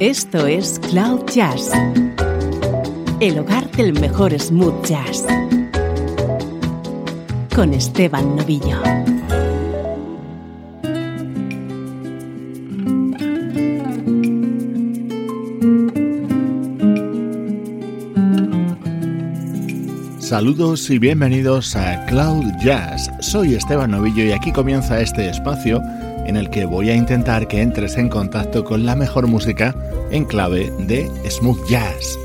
Esto es Cloud Jazz, el hogar del mejor smooth jazz, con Esteban Novillo. Saludos y bienvenidos a Cloud Jazz. Soy Esteban Novillo y aquí comienza este espacio en el que voy a intentar que entres en contacto con la mejor música en clave de smooth jazz.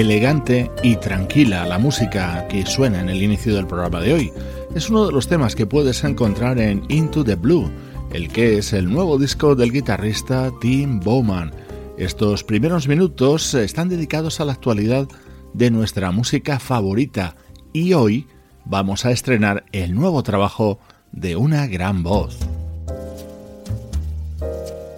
Elegante y tranquila la música que suena en el inicio del programa de hoy. Es uno de los temas que puedes encontrar en Into the Blue, el que es el nuevo disco del guitarrista Tim Bowman. Estos primeros minutos están dedicados a la actualidad de nuestra música favorita y hoy vamos a estrenar el nuevo trabajo de una gran voz.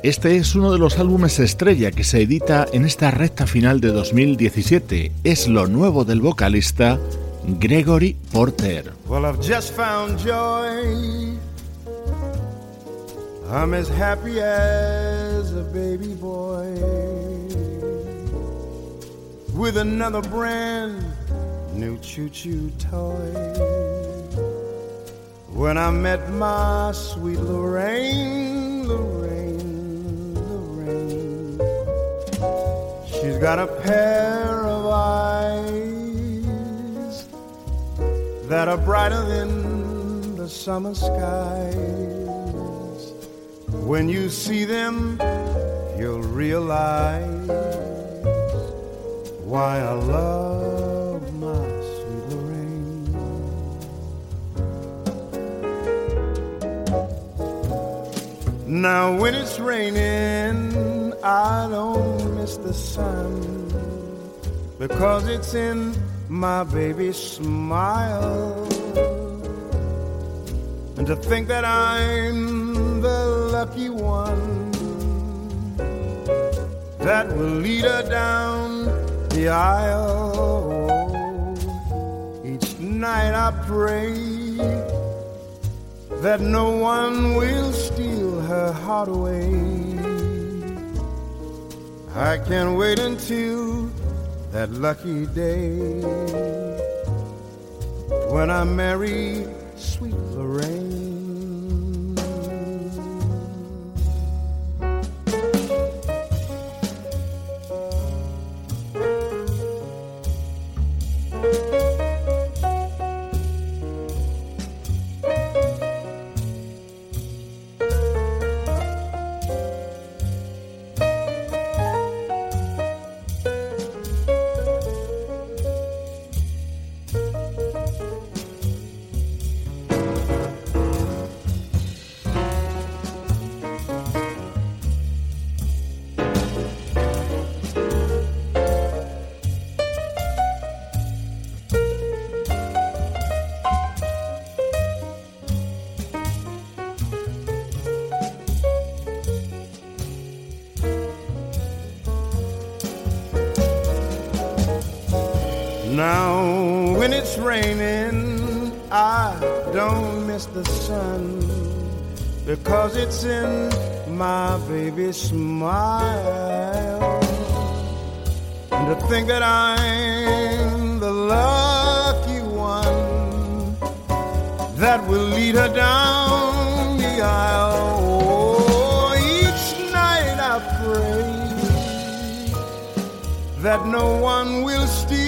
Este es uno de los álbumes estrella que se edita en esta recta final de 2017. Es lo nuevo del vocalista Gregory Porter. Well, I've just found joy. I'm as happy as a baby boy with another brand new choo choo toy. when I met my sweet Lorraine, Lorraine, Got a pair of eyes that are brighter than the summer skies. When you see them, you'll realize why I love my sweet Lorraine. Now, when it's raining, I don't miss the sun because it's in my baby's smile. And to think that I'm the lucky one that will lead her down the aisle. Each night I pray that no one will steal her heart away. I can't wait until that lucky day when I marry sweet Lorraine. It's raining I don't miss the sun because it's in my baby's smile. And to think that I'm the lucky one that will lead her down the aisle. Oh, each night I pray that no one will steal